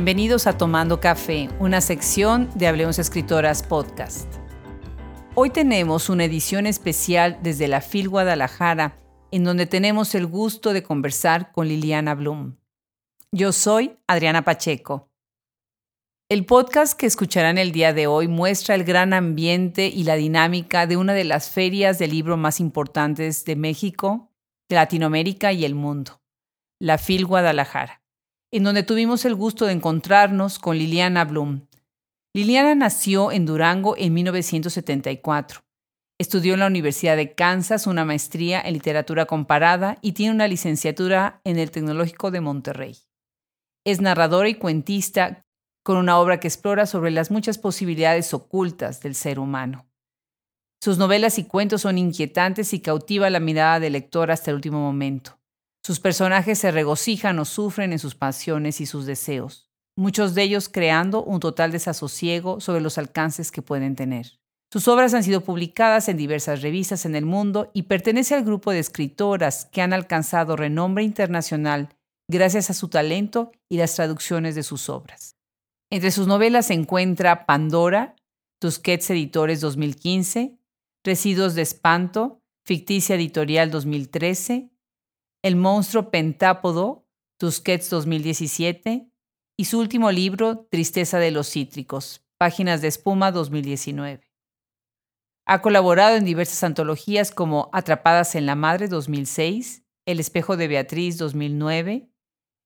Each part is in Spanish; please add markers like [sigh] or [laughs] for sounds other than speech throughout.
Bienvenidos a Tomando Café, una sección de Hablemos Escritoras Podcast. Hoy tenemos una edición especial desde la FIL Guadalajara, en donde tenemos el gusto de conversar con Liliana Blum. Yo soy Adriana Pacheco. El podcast que escucharán el día de hoy muestra el gran ambiente y la dinámica de una de las ferias de libro más importantes de México, Latinoamérica y el mundo, la FIL Guadalajara en donde tuvimos el gusto de encontrarnos con Liliana Blum. Liliana nació en Durango en 1974. Estudió en la Universidad de Kansas una maestría en literatura comparada y tiene una licenciatura en el Tecnológico de Monterrey. Es narradora y cuentista con una obra que explora sobre las muchas posibilidades ocultas del ser humano. Sus novelas y cuentos son inquietantes y cautiva la mirada del lector hasta el último momento. Sus personajes se regocijan o sufren en sus pasiones y sus deseos, muchos de ellos creando un total desasosiego sobre los alcances que pueden tener. Sus obras han sido publicadas en diversas revistas en el mundo y pertenece al grupo de escritoras que han alcanzado renombre internacional gracias a su talento y las traducciones de sus obras. Entre sus novelas se encuentra Pandora, Tusquets Editores 2015, Residuos de Espanto, Ficticia Editorial 2013, el monstruo pentápodo, Tusquets 2017, y su último libro, Tristeza de los Cítricos, Páginas de Espuma 2019. Ha colaborado en diversas antologías como Atrapadas en la Madre 2006, El espejo de Beatriz 2009,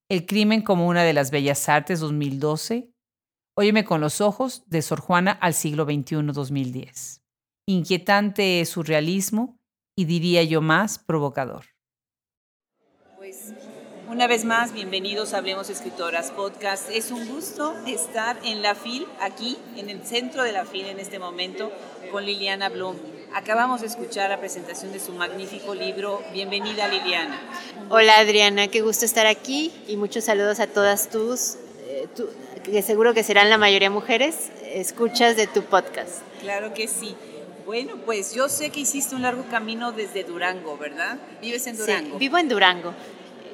El crimen como una de las bellas artes 2012, Óyeme con los ojos de Sor Juana al siglo XXI 2010. Inquietante es su realismo y diría yo más provocador. Una vez más, bienvenidos a Hablemos Escritoras Podcast. Es un gusto estar en la FIL, aquí, en el centro de la FIL en este momento, con Liliana Blum. Acabamos de escuchar la presentación de su magnífico libro. Bienvenida, Liliana. Hola, Adriana, qué gusto estar aquí y muchos saludos a todas tus, eh, que seguro que serán la mayoría mujeres, escuchas de tu podcast. Claro que sí. Bueno, pues yo sé que hiciste un largo camino desde Durango, ¿verdad? ¿Vives en Durango? Sí, vivo en Durango.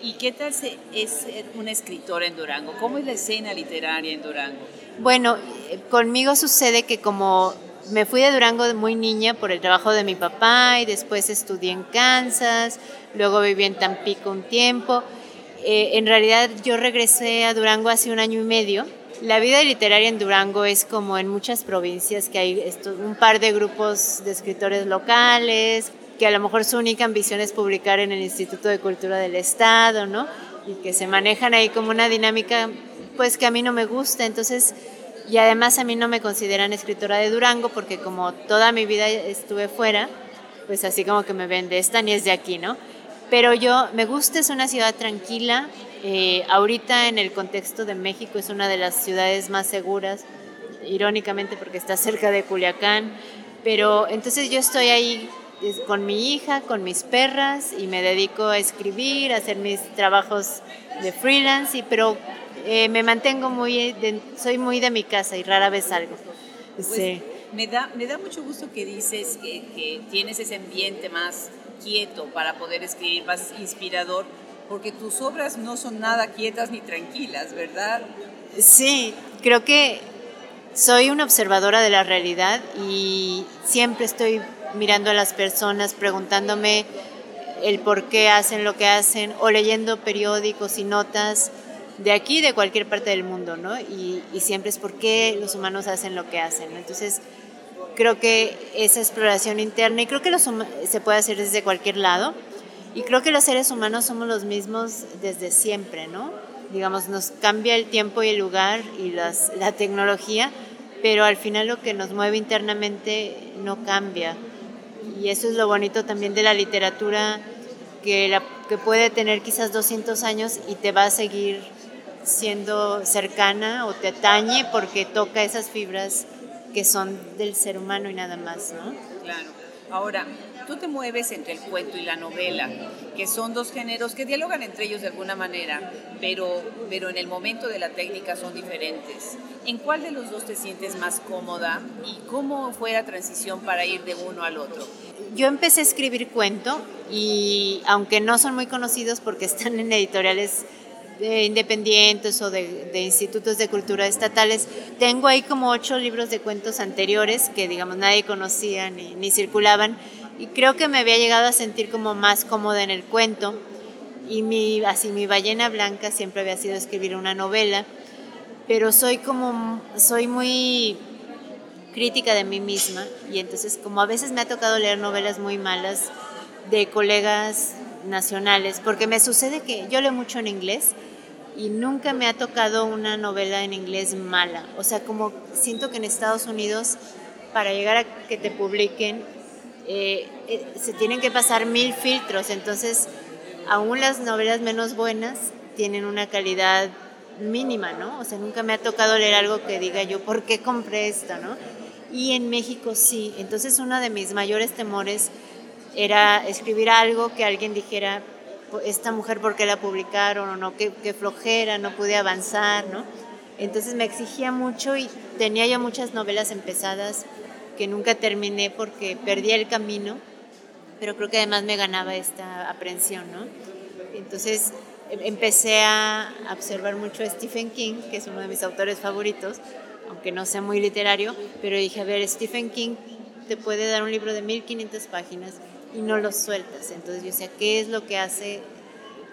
¿Y qué tal es ser una escritora en Durango? ¿Cómo es la escena literaria en Durango? Bueno, eh, conmigo sucede que como me fui de Durango muy niña por el trabajo de mi papá y después estudié en Kansas, luego viví en Tampico un tiempo. Eh, en realidad yo regresé a Durango hace un año y medio. La vida literaria en Durango es como en muchas provincias, que hay un par de grupos de escritores locales, que a lo mejor su única ambición es publicar en el Instituto de Cultura del Estado, ¿no? Y que se manejan ahí como una dinámica, pues que a mí no me gusta, entonces, y además a mí no me consideran escritora de Durango porque como toda mi vida estuve fuera, pues así como que me ven de esta ni es de aquí, ¿no? Pero yo, me gusta, es una ciudad tranquila, eh, ahorita en el contexto de México es una de las ciudades más seguras, irónicamente porque está cerca de Culiacán, pero entonces yo estoy ahí con mi hija, con mis perras y me dedico a escribir, a hacer mis trabajos de freelance, y, pero eh, me mantengo muy, soy muy de mi casa y rara vez salgo. Pues, sí. me, da, me da mucho gusto que dices que, que tienes ese ambiente más quieto para poder escribir, más inspirador, porque tus obras no son nada quietas ni tranquilas, ¿verdad? Sí, creo que soy una observadora de la realidad y siempre estoy mirando a las personas, preguntándome el por qué hacen lo que hacen o leyendo periódicos y notas de aquí, de cualquier parte del mundo, ¿no? Y, siempre es por qué los humanos hacen lo que hacen. Entonces, creo que esa exploración interna, y creo que se puede hacer desde cualquier lado, y creo que los seres humanos somos los mismos desde siempre, ¿no? Digamos, nos cambia el tiempo y el lugar y las, la tecnología, pero al final lo que nos mueve internamente no cambia y eso es lo bonito también de la literatura, que, que puede tener quizás 200 años y te va a seguir siendo cercana o te atañe porque toca esas fibras que son del ser humano y nada más, ¿no? Claro. Ahora, tú te mueves entre el cuento y la novela, que son dos géneros que dialogan entre ellos de alguna manera, pero, pero en el momento de la técnica son diferentes. ¿En cuál de los dos te sientes más cómoda y cómo fue la transición para ir de uno al otro? Yo empecé a escribir cuento y aunque no son muy conocidos porque [laughs] están en editoriales independientes o de, institutos de cultura estatales. Tengo ahí como ocho libros de cuentos anteriores que digamos nadie conocía ni, ni circulaban y creo que me había llegado a sentir como más cómoda en el cuento. Y así mi ballena blanca siempre había sido escribir una novela, pero soy como, soy muy crítica de mí misma. Y entonces como a veces me ha tocado leer novelas muy malas de colegas nacionales, porque me sucede que yo leo mucho en inglés y nunca me ha tocado una novela en inglés mala. O sea, como siento que en Estados Unidos, para llegar a que te publiquen, eh, eh, se tienen que pasar mil filtros. Entonces, aún las novelas menos buenas tienen una calidad mínima, ¿no? O sea, nunca me ha tocado leer algo que diga yo, ¿por qué compré esto, no? Y en México sí. Entonces, uno de mis mayores temores era escribir algo que alguien dijera, esta mujer por qué la publicaron o no, qué, flojera, no pude avanzar, ¿no? Entonces me exigía mucho y tenía ya muchas novelas empezadas que nunca terminé porque perdí el camino, pero creo que además me ganaba esta aprensión, ¿no? Entonces em, empecé a observar mucho a Stephen King, que es uno de mis autores favoritos, aunque no sea muy literario, pero dije, a ver, Stephen King te puede dar un libro de 1500 páginas y no lo sueltas. Entonces yo decía, ¿qué es lo que hace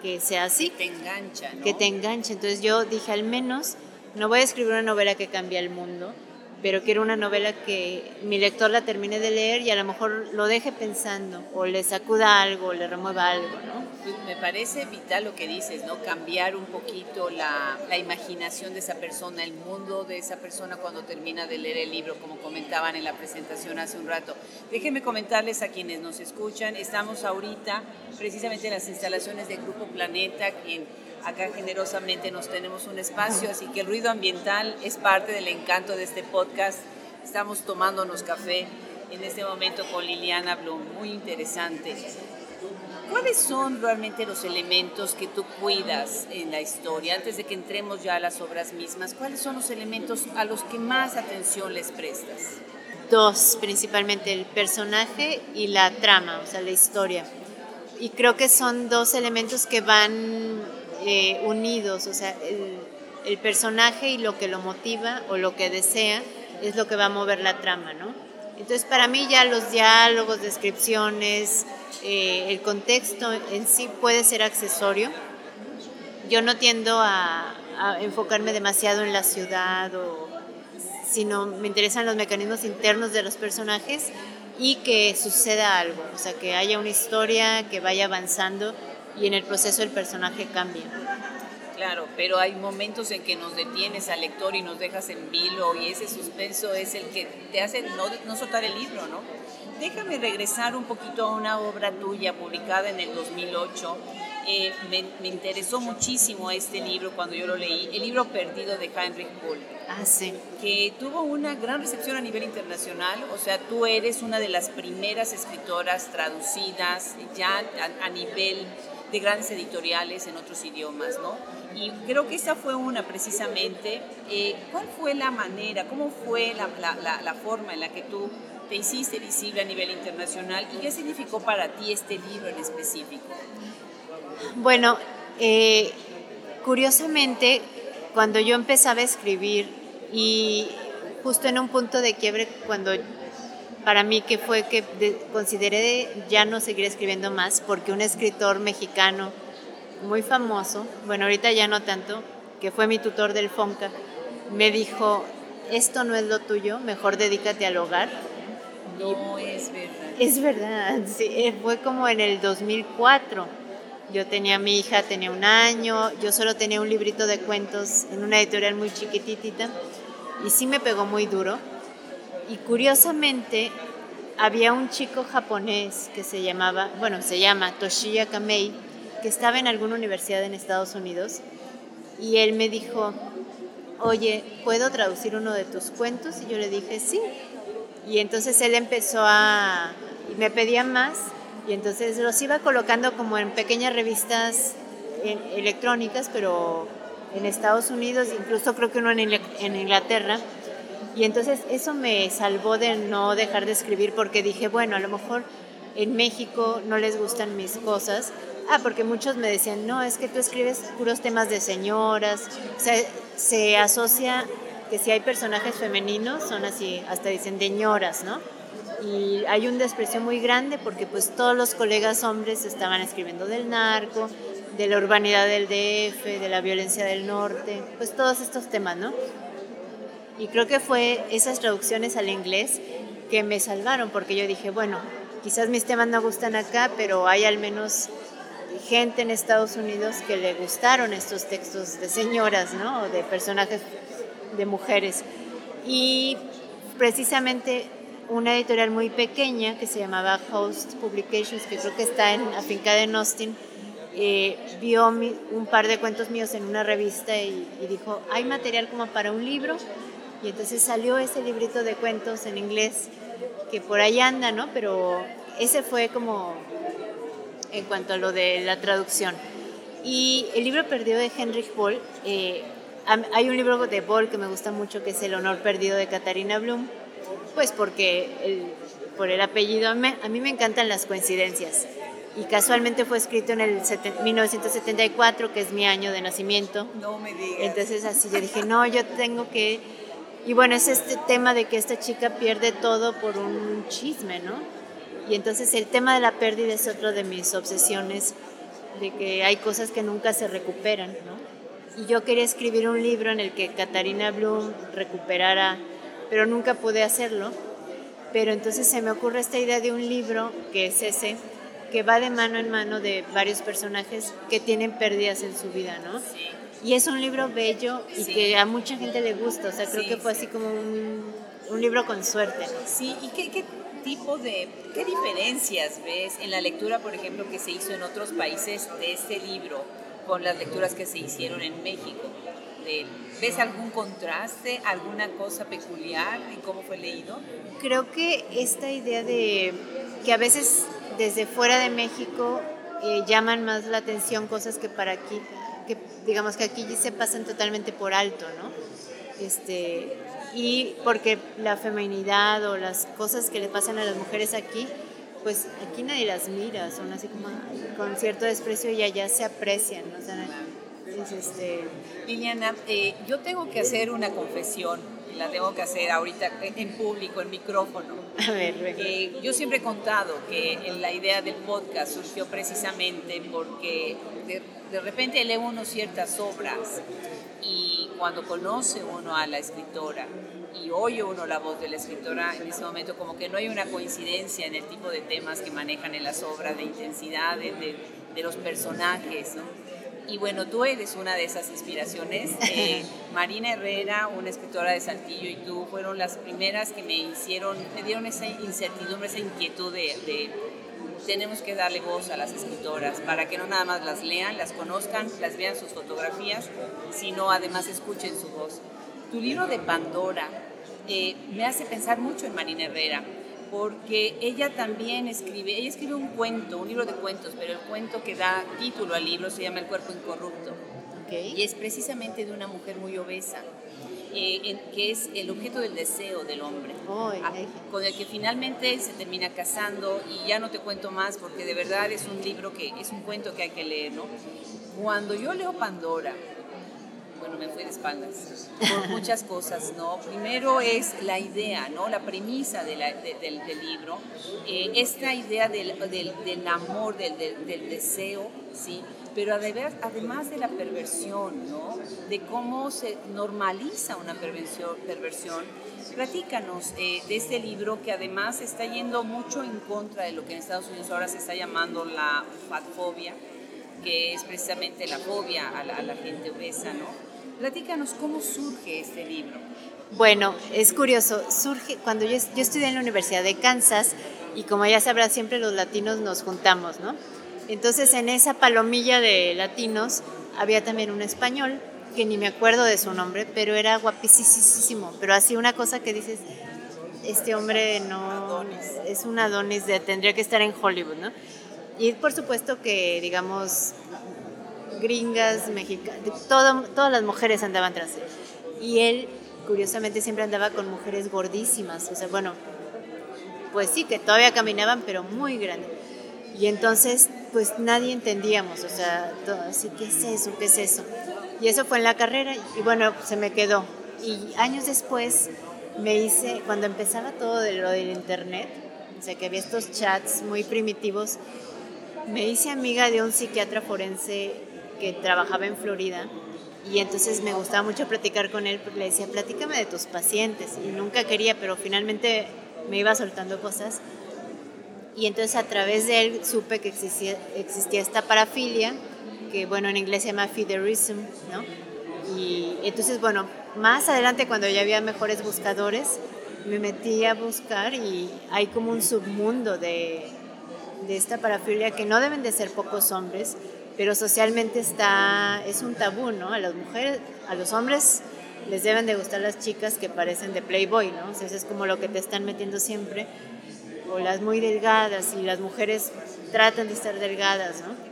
que sea así? Que te engancha, Que te engancha. Entonces yo dije, al menos no voy a escribir una novela que cambie el mundo, pero quiero una novela que mi lector la termine de leer y a lo mejor lo deje pensando o le sacuda algo, o le remueva algo, ¿no? Pues me parece vital lo que dices, ¿no? Cambiar un poquito la, la, imaginación de esa persona, el mundo de esa persona cuando termina de leer el libro, como comentaban en la presentación hace un rato. Déjenme comentarles a quienes nos escuchan, estamos ahorita precisamente en las instalaciones del Grupo Planeta, quien acá generosamente nos tenemos un espacio, así que el ruido ambiental es parte del encanto de este podcast. Estamos tomándonos café en este momento con Liliana Blum, muy interesante. ¿Cuáles son realmente los elementos que tú cuidas en la historia? Antes de que entremos ya a las obras mismas, ¿cuáles son los elementos a los que más atención les prestas? Dos, principalmente el personaje y la trama, o sea, la historia. Y creo que son dos elementos que van eh, unidos, o sea, el, personaje y lo que lo motiva o lo que desea es lo que va a mover la trama, ¿no? Entonces para mí ya los diálogos, descripciones, eh, el contexto en sí puede ser accesorio. Yo no tiendo a, enfocarme demasiado en la ciudad o sino me interesan los mecanismos internos de los personajes y que suceda algo, o sea, que haya una historia que vaya avanzando y en el proceso el personaje cambia. Claro, pero hay momentos en que nos detienes al lector y nos dejas en vilo y ese suspenso es el que te hace no, no soltar el libro, ¿no? Déjame regresar un poquito a una obra tuya publicada en el 2008. Eh, me, me, interesó muchísimo este libro cuando yo lo leí, el libro perdido de Heinrich Bull. Ah, sí. Que tuvo una gran recepción a nivel internacional, o sea, tú eres una de las primeras escritoras traducidas ya a, a nivel de grandes editoriales en otros idiomas, ¿no? Y creo que esa fue una precisamente. Eh, ¿Cuál fue la manera, cómo fue la, forma en la que tú te hiciste visible a nivel internacional y qué significó para ti este libro en específico? Bueno, eh, curiosamente, cuando yo empezaba a escribir y justo en un punto de quiebre, cuando para mí que fue que consideré ya no seguir escribiendo más porque un escritor mexicano muy famoso, bueno, ahorita ya no tanto, que fue mi tutor del FONCA, me dijo, esto no es lo tuyo, mejor dedícate al hogar. No es verdad. Es verdad, sí, eh, fue como en el 2004. Yo tenía mi hija, tenía un año, yo solo tenía un librito de cuentos en una editorial muy chiquitita y sí me pegó muy duro y curiosamente había un chico japonés que se llamaba, bueno, se llama Toshiya Kamei, que estaba en alguna universidad en Estados Unidos y él me dijo, oye, ¿puedo traducir uno de tus cuentos? Y yo le dije, sí. Y entonces él empezó a, y me pedía más, y entonces los iba colocando como en pequeñas revistas electrónicas, pero en Estados Unidos, incluso creo que uno en Inglaterra, y entonces eso me salvó de no dejar de escribir porque dije, bueno, a lo mejor en México no les gustan mis cosas, Ah, porque muchos me decían, no, es que tú escribes puros temas de señoras. O sea, se asocia que si hay personajes femeninos, son así, hasta dicen de ñoras, ¿no? Y hay un desprecio muy grande porque pues todos los colegas hombres estaban escribiendo del narco, de la urbanidad del DF, de la violencia del norte, pues todos estos temas, ¿no? Y creo que fue esas traducciones al inglés que me salvaron, porque yo dije, bueno, quizás mis temas no gustan acá, pero hay al menos gente en Estados Unidos que le gustaron estos textos de señoras, ¿no? O de personajes de mujeres. Y precisamente una editorial muy pequeña que se llamaba Host Publications, que creo que está en, afincada en Austin, eh, vio un par de cuentos míos en una revista y, y, dijo, hay material como para un libro. Y entonces salió ese librito de cuentos en inglés que por ahí anda, ¿no? Pero ese fue como en cuanto a lo de la traducción. Y el libro perdido de Heinrich Boll, eh, hay un libro de Boll que me gusta mucho que es El honor perdido de Katarina Blum, pues porque por el apellido, a mí, me encantan las coincidencias. Y casualmente fue escrito en el 1974, que es mi año de nacimiento. No me digas. Entonces así yo dije, no, yo tengo que... Y bueno, es este tema de que esta chica pierde todo por un chisme, ¿no? Y entonces el tema de la pérdida es otro de mis obsesiones, de que hay cosas que nunca se recuperan, ¿no? Y yo quería escribir un libro en el que Katarina Bloom recuperara, pero nunca pude hacerlo. Pero entonces se me ocurre esta idea de un libro, que es ese, que va de mano en mano de varios personajes que tienen pérdidas en su vida, ¿no? Y es un libro bello y que a mucha gente le gusta, o sea, creo que fue así como un, un libro con suerte. Sí, ¿y qué, qué tipo de, qué diferencias ves en la lectura, por ejemplo, que se hizo en otros países de este libro con las lecturas que se hicieron en México? ¿Ves algún contraste, alguna cosa peculiar en cómo fue leído? Creo que esta idea de que a veces desde fuera de México eh, llaman más la atención cosas que para aquí, que digamos que aquí se pasan totalmente por alto, ¿no? Este, y porque la feminidad o las cosas que le pasan a las mujeres aquí, pues aquí nadie las mira, son así como con cierto desprecio y allá se aprecian. O sea, este... Liliana, eh, yo tengo que hacer una confesión, la tengo que hacer ahorita en público, en micrófono. A ver, eh, yo siempre he contado que la idea del podcast surgió precisamente porque de, de repente lee uno ciertas obras y cuando conoce uno a la escritora y oye uno la voz de la escritora, en ese momento como que no hay una coincidencia en el tipo de temas que manejan en las obras, de intensidad, de, de, los personajes, ¿no? Y bueno, tú eres una de esas inspiraciones. [laughs] Eh, Marina Herrera, una escritora de Saltillo, y tú fueron las primeras que me hicieron, me dieron esa incertidumbre, esa inquietud de, de tenemos que darle voz a las escritoras para que no nada más las lean, las conozcan, las vean sus fotografías, sino además escuchen su voz. Tu libro de Pandora eh, me hace pensar mucho en Marina Herrera, porque ella también escribe, ella escribe un cuento, un libro de cuentos, pero el cuento que da título al libro se llama El cuerpo incorrupto. Y es precisamente de una mujer muy obesa eh, que es el objeto del deseo del hombre, ah, con el que finalmente se termina casando y ya no te cuento más porque de verdad es un libro que es un cuento que hay que leer, ¿no? Cuando yo leo Pandora, bueno, me fui de espaldas por muchas cosas, ¿no? Primero es la idea, ¿no? La premisa de del, del, libro, eh, esta idea del, del amor, del, deseo, ¿sí? Pero además de la perversión, ¿no? de cómo se normaliza una perversión, perversión platícanos eh, de este libro que además está yendo mucho en contra de lo que en Estados Unidos ahora se está llamando la fatfobia, que es precisamente la fobia a la, gente obesa, ¿no? Platícanos cómo surge este libro. Bueno, es curioso, surge cuando yo, yo estudié en la Universidad de Kansas y como ya sabrás, siempre los latinos nos juntamos, ¿no? Entonces en esa palomilla de latinos había también un español, que ni me acuerdo de su nombre, pero era guapísimo, pero así una cosa que dices, este hombre no es un Adonis, de, tendría que estar en Hollywood, ¿no? Y por supuesto que, digamos, gringas, mexicanas, todas las mujeres andaban tras él. Y él, curiosamente, siempre andaba con mujeres gordísimas, o sea, bueno, pues sí, que todavía caminaban, pero muy grandes. Y entonces pues nadie entendíamos, o sea, todo así, ¿qué es eso? ¿Qué es eso? Y eso fue en la carrera y bueno, se me quedó. Y años después me hice, cuando empezaba todo de lo del internet, o sea, que había estos chats muy primitivos, me hice amiga de un psiquiatra forense que trabajaba en Florida y entonces me gustaba mucho platicar con él porque le decía, platícame de tus pacientes. Y nunca quería, pero finalmente me iba soltando cosas. Y entonces a través de él supe que existía, existía esta parafilia, que bueno, en inglés se llama fiderism, ¿no? Y entonces, bueno, más adelante cuando ya había mejores buscadores, me metí a buscar y hay como un submundo de, de esta parafilia que no deben de ser pocos hombres, pero socialmente está, es un tabú, ¿no? A las mujeres, a los hombres les deben de gustar las chicas que parecen de Playboy, ¿no? O sea, eso es como lo que te están metiendo siempre, o las muy delgadas, y las mujeres tratan de estar delgadas, ¿no?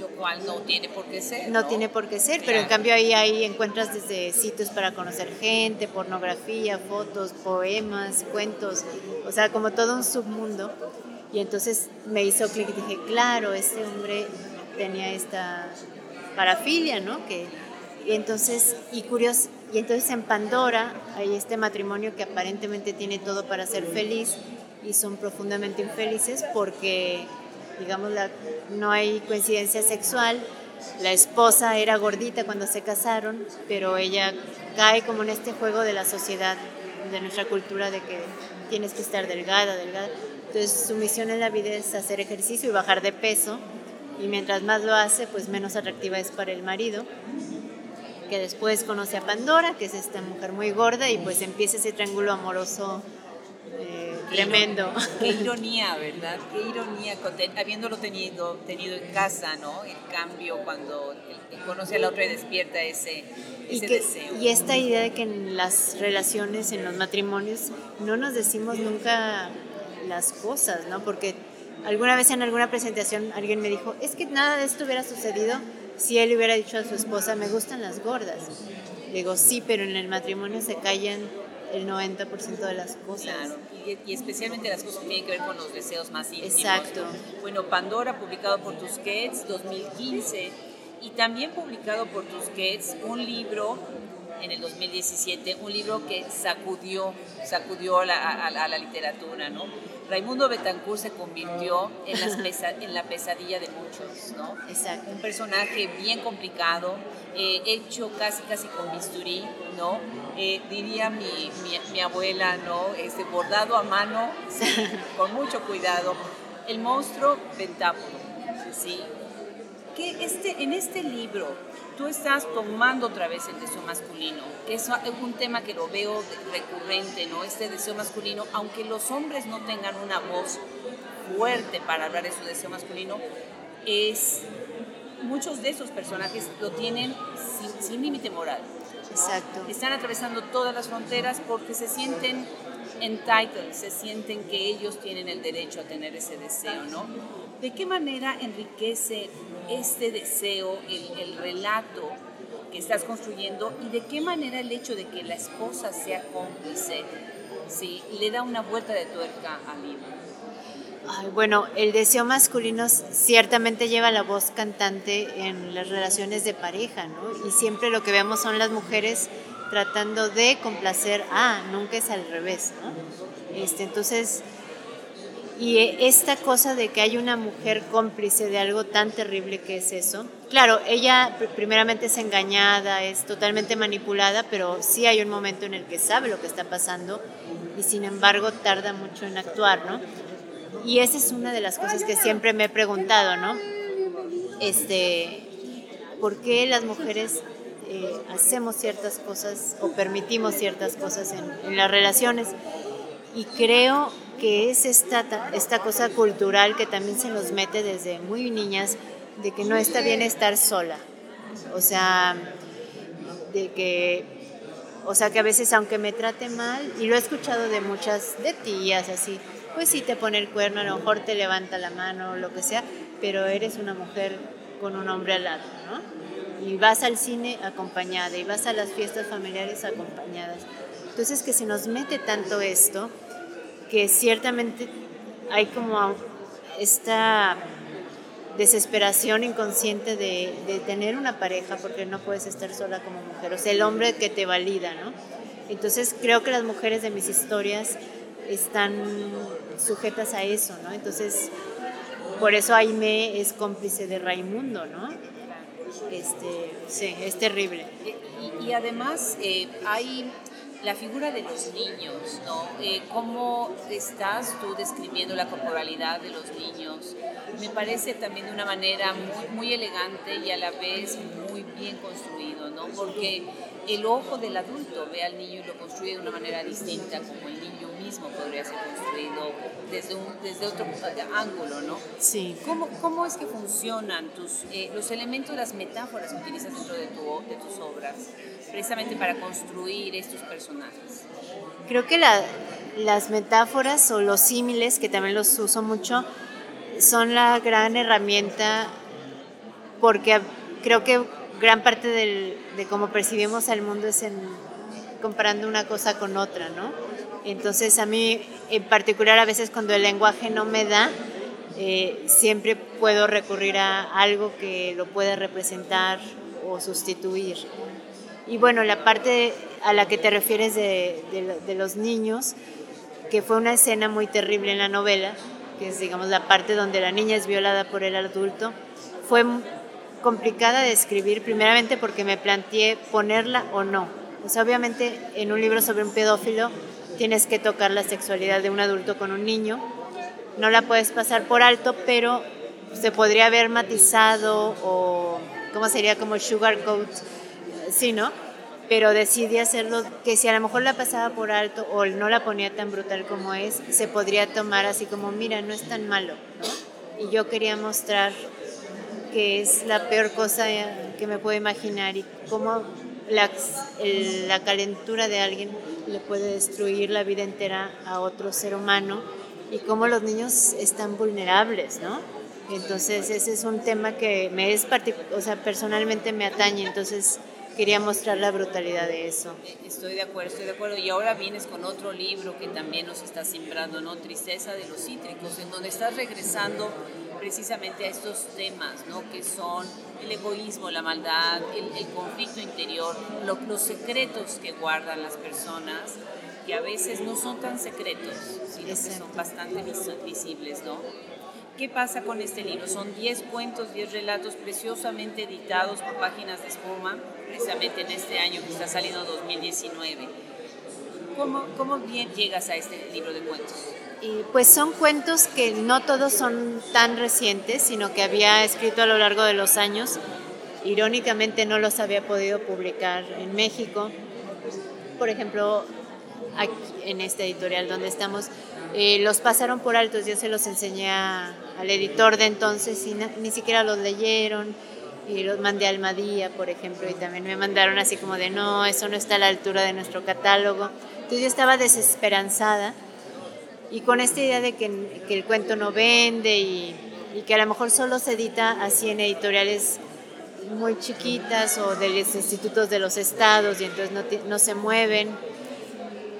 Lo cual no tiene por qué ser. No, tiene por qué ser, pero en cambio ahí, ahí encuentras desde sitios para conocer gente, pornografía, fotos, poemas, cuentos, o sea, como todo un submundo. Y entonces me hizo clic y dije, claro, este hombre tenía esta parafilia, ¿no? Que, y entonces, y curioso, y entonces en Pandora hay este matrimonio que aparentemente tiene todo para ser feliz y son profundamente infelices porque digamos, la, no hay coincidencia sexual. La esposa era gordita cuando se casaron, pero ella cae como en este juego de la sociedad, de nuestra cultura, de que tienes que estar delgada, delgada. Entonces su misión en la vida es hacer ejercicio y bajar de peso, y mientras más lo hace, pues menos atractiva es para el marido que después conoce a Pandora, que es esta mujer muy gorda, y pues empieza ese triángulo amoroso Tremendo. Qué ironía, ¿verdad? Qué ironía, habiéndolo tenido, tenido en casa, ¿no? El cambio cuando conoce a la otra y despierta ese, ese deseo. Y esta idea de que en las relaciones, en los matrimonios, no nos decimos nunca las cosas, ¿no? Porque alguna vez en alguna presentación alguien me dijo, es que nada de esto hubiera sucedido si él hubiera dicho a su esposa, me gustan las gordas. digo, sí, pero en el matrimonio se callan el 90% de las cosas. Claro, y, especialmente las cosas que tienen que ver con los deseos más íntimos. Exacto. Bueno, Pandora, publicado por Tusquets, 2015, y también publicado por Tusquets un libro en el 2017, un libro que sacudió, sacudió a la literatura, ¿no? Raimundo Betancourt se convirtió en, en, la pesadilla de muchos, ¿no? Exacto. Un personaje bien complicado, eh, hecho casi casi con bisturí, ¿no? Eh, diría mi, mi, abuela, ¿no? Este, bordado a mano, [laughs] con mucho cuidado. El monstruo pentápodo, ¿sí? Que este, en este libro tú estás tomando otra vez el deseo masculino, que es un tema que lo veo recurrente, ¿no? Este deseo masculino, aunque los hombres no tengan una voz fuerte para hablar de su deseo masculino, es muchos de esos personajes lo tienen sin, límite moral. Exacto. Están atravesando todas las fronteras porque se sienten entitled, se sienten que ellos tienen el derecho a tener ese deseo, ¿no? ¿De qué manera enriquece este deseo, el, relato que estás construyendo y de qué manera el hecho de que la esposa sea cómplice sí, le da una vuelta de tuerca a mí? bueno, el deseo masculino ciertamente lleva la voz cantante en las relaciones de pareja, ¿no? Y siempre lo que vemos son las mujeres tratando de complacer, ah, nunca es al revés, ¿no? Este, entonces, y esta cosa de que hay una mujer cómplice de algo tan terrible que es eso. Claro, ella primeramente es engañada, es totalmente manipulada, pero sí hay un momento en el que sabe lo que está pasando y sin embargo tarda mucho en actuar, ¿no? Y esa es una de las cosas que siempre me he preguntado, ¿no? Este, ¿por qué las mujeres eh, hacemos ciertas cosas o permitimos ciertas cosas en, en las relaciones? Y creo que es esta, esta cosa cultural que también se nos mete desde muy niñas, de que no está bien estar sola. O sea, de que, o sea, que a veces aunque me trate mal, y lo he escuchado de muchas, de tías así, pues sí te pone el cuerno, a lo mejor te levanta la mano, lo que sea, pero eres una mujer con un hombre al lado, ¿no? Y vas al cine acompañada, y vas a las fiestas familiares acompañadas. Entonces que se nos mete tanto esto, que ciertamente hay como esta desesperación inconsciente de, tener una pareja porque no puedes estar sola como mujer, o sea, el hombre que te valida, ¿no? Entonces creo que las mujeres de mis historias están sujetas a eso, ¿no? Entonces, por eso Aime es cómplice de Raimundo, ¿no? Este, sí, es terrible. Y, y además eh, hay la figura de los niños, ¿no? Eh, ¿Cómo estás tú describiendo la corporalidad de los niños? Me parece también de una manera muy, muy elegante y a la vez muy bien construido, ¿no? Porque el ojo del adulto ve al niño y lo construye de una manera distinta, como el niño mismo podría ser construido desde, un, desde otro ángulo, ¿no? Sí. ¿Cómo, cómo es que funcionan tus, eh, los elementos, las metáforas que utilizas dentro de, tu, de tus obras, precisamente para construir estos personajes? Creo que la, las metáforas o los símiles, que también los uso mucho, son la gran herramienta porque creo que gran parte del, de cómo percibimos al mundo es en, comparando una cosa con otra, ¿no? Entonces a mí en particular a veces cuando el lenguaje no me da, eh, siempre puedo recurrir a algo que lo pueda representar o sustituir. Y bueno, la parte a la que te refieres de, los niños, que fue una escena muy terrible en la novela, que es digamos la parte donde la niña es violada por el adulto, fue complicada de escribir, primeramente porque me planteé ponerla o no. O sea, obviamente en un libro sobre un pedófilo tienes que tocar la sexualidad de un adulto con un niño. No la puedes pasar por alto, pero se podría haber matizado o, ¿cómo sería? Como sugarcoat, sí, ¿no? Pero decidí hacerlo que si a lo mejor la pasaba por alto o no la ponía tan brutal como es, se podría tomar así como, mira, no es tan malo, ¿no? Y yo quería mostrar que es la peor cosa que me puedo imaginar y cómo la, calentura de alguien le puede destruir la vida entera a otro ser humano y cómo los niños están vulnerables, ¿no? Entonces ese es un tema que me es o sea, personalmente me atañe, entonces quería mostrar la brutalidad de eso. Estoy de acuerdo, estoy de acuerdo. Y ahora vienes con otro libro que también nos está sembrando, ¿no? Tristeza de los cítricos, en donde estás regresando precisamente a estos temas, ¿no? Que son el egoísmo, la maldad, el, el conflicto interior, lo, los secretos que guardan las personas, que a veces no son tan secretos, sino que son bastante visibles, ¿no? ¿Qué pasa con este libro? Son 10 cuentos, 10 relatos preciosamente editados por páginas de espuma, precisamente en este año que está saliendo 2019. ¿Cómo, cómo bien llegas a este libro de cuentos? Y pues son cuentos que no todos son tan recientes, sino que había escrito a lo largo de los años. Irónicamente no los había podido publicar en México. Por ejemplo, aquí, en esta editorial donde estamos, eh, los pasaron por altos, yo se los enseñé a, al editor de entonces y na, ni siquiera los leyeron y los mandé a Almadía, por ejemplo, y también me mandaron así como de no, eso no está a la altura de nuestro catálogo. Entonces yo estaba desesperanzada y con esta idea de que, que el cuento no vende y, y, que a lo mejor solo se edita así en editoriales muy chiquitas o de los institutos de los estados y entonces no, no se mueven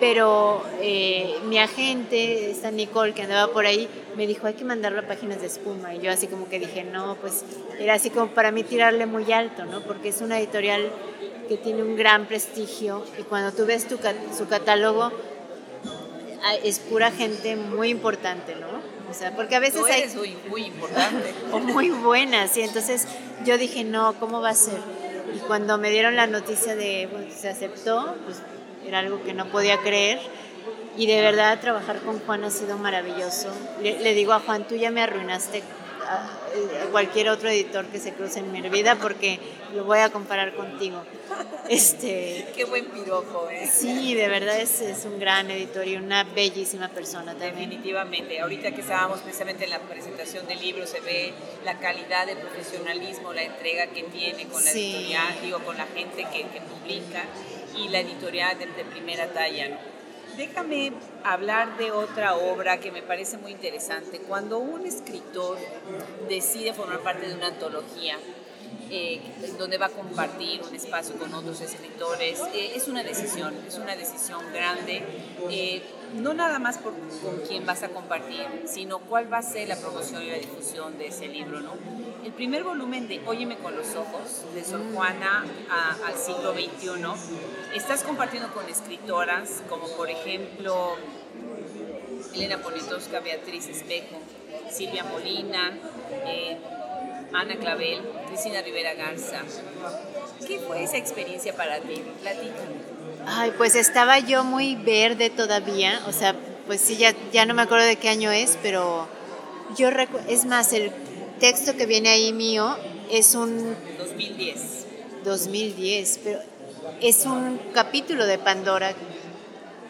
pero eh, mi agente, esta Nicole que andaba por ahí, me dijo hay que mandarlo a páginas de espuma y yo así como que dije no, pues era así como para mí tirarle muy alto, ¿no? Porque es una editorial que tiene un gran prestigio y cuando tú ves tu, su catálogo es pura gente muy importante, ¿no? O sea, porque a veces hay... muy, muy importante. [laughs] o muy buena, sí. Entonces yo dije, no, ¿cómo va a ser? Y cuando me dieron la noticia de, bueno, se aceptó, pues era algo que no podía creer. Y de verdad trabajar con Juan ha sido maravilloso. Le, le digo a Juan, tú ya me arruinaste a, a, cualquier otro editor que se cruce en mi vida porque lo voy a comparar contigo. [laughs] Este, Qué buen piropo, ¿eh? Sí, de verdad es, es, un gran editor y una bellísima persona también. Definitivamente. Ahorita que estábamos precisamente en la presentación del libro se ve la calidad de profesionalismo, la entrega que tiene con la sí. editorial, digo, con la gente que, que publica y la editorial de, de primera talla. Déjame hablar de otra obra que me parece muy interesante. Cuando un escritor decide formar parte de una antología, eh, donde va a compartir un espacio con otros escritores, eh, es una decisión, es una decisión grande. Eh, no nada más con quién vas a compartir, sino cuál va a ser la promoción y la difusión de ese libro, ¿no? El primer volumen de Óyeme con los ojos, de Sor Juana al siglo XXI, estás compartiendo con escritoras como por ejemplo Elena Poniatowska, Beatriz Espejo, Silvia Molina, eh, Ana Clavel, Cristina Rivera Garza. ¿Qué fue esa experiencia para ti? Platícame. Ay, pues estaba yo muy verde todavía, o sea, pues sí, ya, ya no me acuerdo de qué año es, pero yo es más, el texto que viene ahí mío es un... 2010. 2010, pero es un capítulo de Pandora,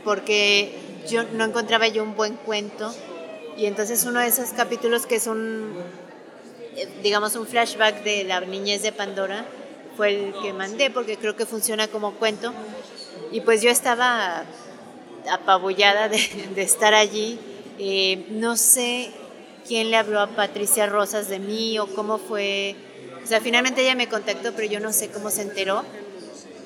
porque yo no encontraba yo un buen cuento, y entonces uno de esos capítulos que es un, eh, digamos, un flashback de la niñez de Pandora, fue el que mandé, porque creo que funciona como cuento y pues yo estaba apabullada de, estar allí. Eh, no sé quién le habló a Patricia Rosas de mí o cómo fue. O sea, finalmente ella me contactó, pero yo no sé cómo se enteró.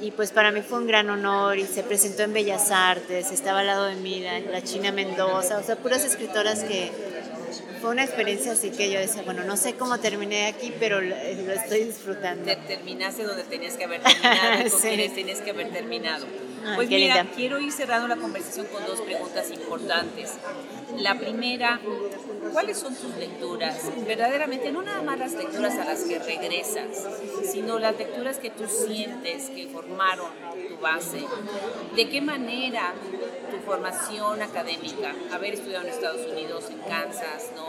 Y pues para mí fue un gran honor y se presentó en Bellas Artes, estaba al lado de mí la China Mendoza, o sea, puras escritoras que, fue una experiencia así que yo decía, bueno, no sé cómo terminé aquí, pero lo, estoy disfrutando. terminaste donde tenías que haber terminado [laughs] con quienes tenías que haber terminado. Pues mira, quiero ir cerrando la conversación con dos preguntas importantes. La primera, ¿cuáles son tus lecturas? Verdaderamente, no nada más las lecturas a las que regresas, sino las lecturas que tú sientes que formaron tu base. ¿De qué manera formación académica, haber estudiado en Estados Unidos, en Kansas, ¿no?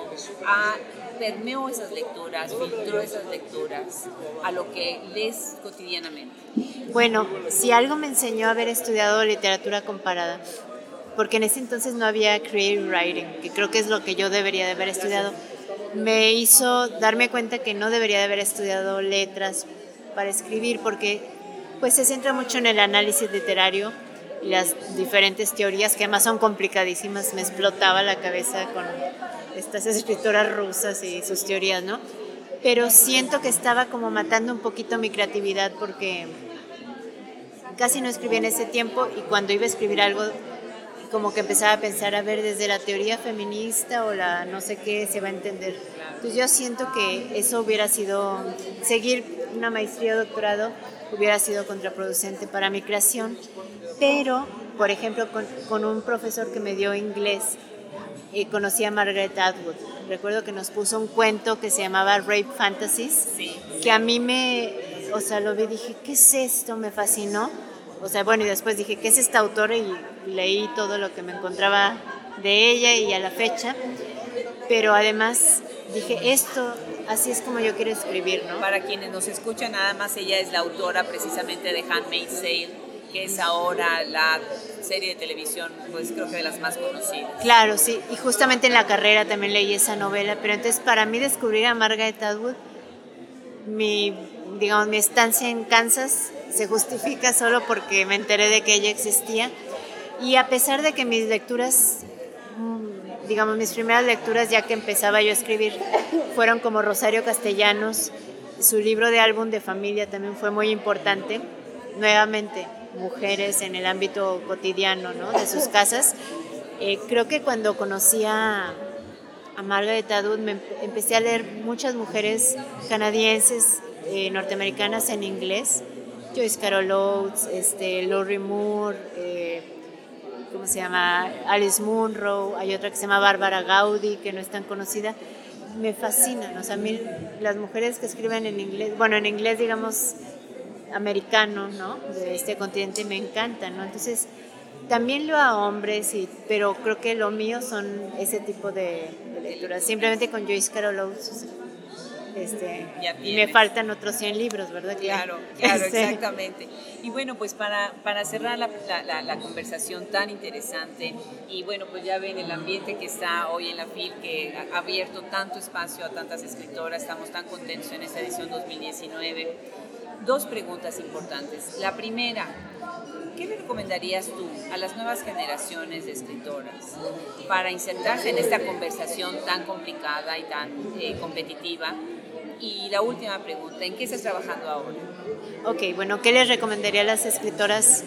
A, permeó esas lecturas, filtró esas lecturas a lo que lees cotidianamente? Bueno, si algo me enseñó haber estudiado literatura comparada, porque en ese entonces no había creative writing, que creo que es lo que yo debería de haber estudiado, me hizo darme cuenta que no debería de haber estudiado letras para escribir, porque pues se centra mucho en el análisis literario las diferentes teorías, que además son complicadísimas, me explotaba la cabeza con estas escritoras rusas y sus teorías, ¿no? Pero siento que estaba como matando un poquito mi creatividad porque casi no escribía en ese tiempo y cuando iba a escribir algo como que empezaba a pensar, a ver, desde la teoría feminista o la no sé qué se va a entender. Entonces yo siento que eso hubiera sido, seguir una maestría o doctorado hubiera sido contraproducente para mi creación, pero, por ejemplo, con, un profesor que me dio inglés, eh, conocí a Margaret Atwood. Recuerdo que nos puso un cuento que se llamaba Rape Fantasies, que a mí me, o sea, lo vi y dije, ¿qué es esto? Me fascinó. O sea, bueno, y después dije, ¿qué es esta autora? Y leí todo lo que me encontraba de ella y a la fecha. Pero además dije, esto, así es como yo quiero escribir, ¿no? Para quienes nos escuchan, nada más ella es la autora precisamente de Handmaid's Tale, que es ahora la serie de televisión, pues creo que de las más conocidas. Claro, sí, y justamente en la carrera también leí esa novela, pero entonces para mí descubrir a Margaret Atwood, mi, digamos, mi estancia en Kansas se justifica solo porque me enteré de que ella existía. Y a pesar de que mis lecturas digamos, mis primeras lecturas ya que empezaba yo a escribir fueron como Rosario Castellanos, su libro de álbum de familia también fue muy importante, nuevamente mujeres en el ámbito cotidiano ¿no? de sus casas. Eh, creo que cuando conocí a, a Margaret Atwood me empecé a leer muchas mujeres canadienses, eh, norteamericanas en inglés, Joyce Carol Oates, este, Laurie Moore, eh, ¿cómo se llama? Alice Munro, hay otra que se llama Bárbara Gaudi, que no es tan conocida. Me fascinan, o sea, a mí las mujeres que escriben en inglés, bueno, en inglés digamos americano, ¿no? De este continente me encantan, ¿no? Entonces, también leo a hombres, pero creo que lo mío son ese tipo de, lecturas. Simplemente con Joyce Carol Oates este, me faltan otros 100 libros, ¿verdad? Claro, [laughs] claro, exactamente. Y bueno, pues para, para cerrar la, la, conversación tan interesante, y bueno, pues ya ven el ambiente que está hoy en la FIL, que ha abierto tanto espacio a tantas escritoras, estamos tan contentos en esta edición 2019. Dos preguntas importantes. La primera, ¿qué le recomendarías tú a las nuevas generaciones de escritoras para insertarse en esta conversación tan complicada y tan eh, competitiva y la última pregunta, ¿en qué estás trabajando ahora? Ok, bueno, ¿qué les recomendaría a las escritoras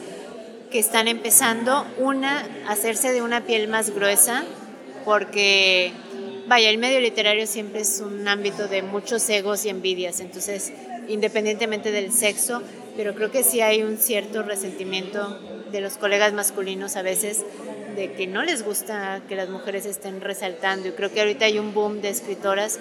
que están empezando, una, hacerse de una piel más gruesa, porque, vaya, el medio literario siempre es un ámbito de muchos egos y envidias, entonces, independientemente del sexo, pero creo que sí hay un cierto resentimiento de los colegas masculinos a veces de que no les gusta que las mujeres estén resaltando y creo que ahorita hay un boom de escritoras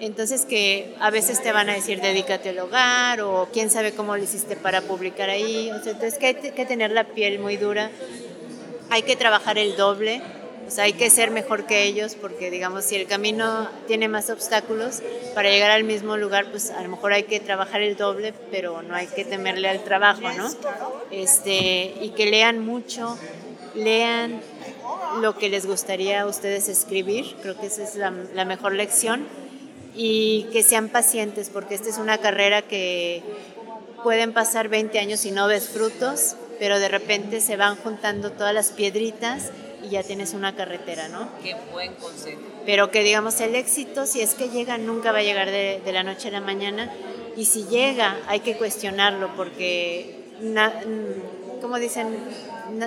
entonces que a veces te van a decir dedícate al hogar o quién sabe cómo lo hiciste para publicar ahí. entonces que hay que tener la piel muy dura, hay que trabajar el doble, o sea, hay que ser mejor que ellos porque digamos si el camino tiene más obstáculos para llegar al mismo lugar, pues a lo mejor hay que trabajar el doble, pero no hay que temerle al trabajo, ¿no? Este, y que lean mucho, lean lo que les gustaría a ustedes escribir, creo que esa es la, la mejor lección y que sean pacientes porque esta es una carrera que pueden pasar 20 años y no ves frutos, pero de repente se van juntando todas las piedritas y ya tienes una carretera, ¿no? Qué buen consejo. Pero que digamos el éxito, si es que llega, nunca va a llegar de, la noche a la mañana y si llega hay que cuestionarlo porque, como dicen,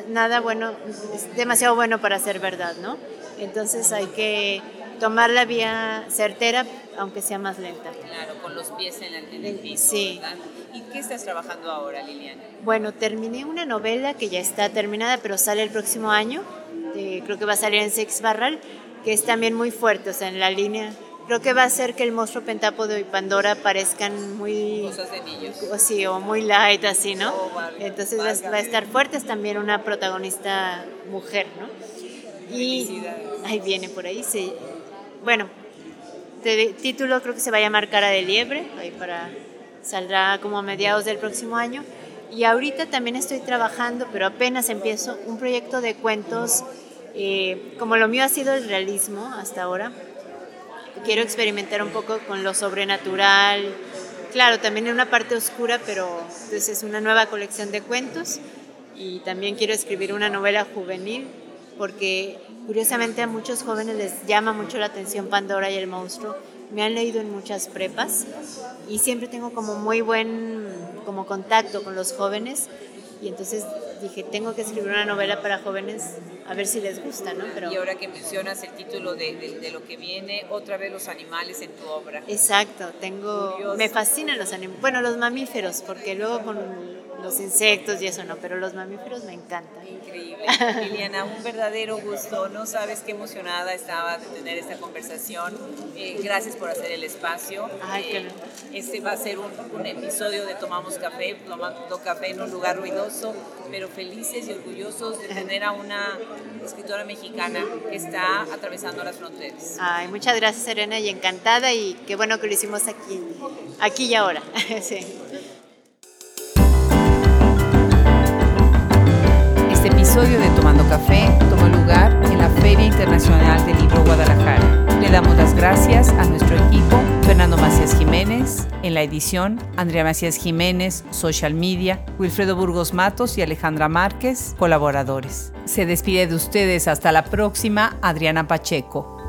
nada bueno, es demasiado bueno para ser verdad, ¿no? Entonces hay que tomar la vía certera, aunque sea más lenta. Claro, con los pies en el, en piso. Sí. ¿Y qué estás trabajando ahora, Liliana? Bueno, terminé una novela que ya está terminada, pero sale el próximo año. Eh, creo que va a salir en Sex Barral, que es también muy fuerte, o sea, en la línea. Creo que va a hacer que el monstruo pentápodo y Pandora parezcan muy... Cosas de niños. O, sí, o muy light, así, ¿no? Oh, Entonces va, a estar fuerte, es también una protagonista mujer, ¿no? Y ahí viene por ahí, sí bueno, el título creo que se va a llamar Cara de Liebre, ahí para, saldrá como a mediados del próximo año. Y ahorita también estoy trabajando, pero apenas empiezo, un proyecto de cuentos, eh, como lo mío ha sido el realismo hasta ahora, quiero experimentar un poco con lo sobrenatural, claro, también en una parte oscura, pero entonces es una nueva colección de cuentos. Y también quiero escribir una novela juvenil porque curiosamente a muchos jóvenes les llama mucho la atención Pandora y el monstruo. Me han leído en muchas prepas y siempre tengo como muy buen como contacto con los jóvenes y entonces dije, tengo que escribir una novela para jóvenes a ver si les gusta, ¿no? Pero, y ahora que mencionas el título de, de, lo que viene, otra vez los animales en tu obra. Exacto, tengo, me fascinan los animales, bueno, los mamíferos, porque luego con los insectos y eso no, pero los mamíferos me encantan. Increíble. Liliana, un verdadero gusto. No sabes qué emocionada estaba de tener esta conversación. Eh, gracias por hacer el espacio. Ay, eh, este va a ser un, un, episodio de Tomamos Café, tomando café en un lugar ruidoso, pero felices y orgullosos de tener a una escritora mexicana que está atravesando las fronteras. Ay, muchas gracias, Serena, y encantada, y qué bueno que lo hicimos aquí, aquí y ahora. [laughs] sí. Episodio de Tomando Café tomó lugar en la Feria Internacional del Libro Guadalajara. Le damos las gracias a nuestro equipo, Fernando Macías Jiménez, en la edición, Andrea Macías Jiménez, Social Media, Wilfredo Burgos Matos y Alejandra Márquez, colaboradores. Se despide de ustedes hasta la próxima, Adriana Pacheco.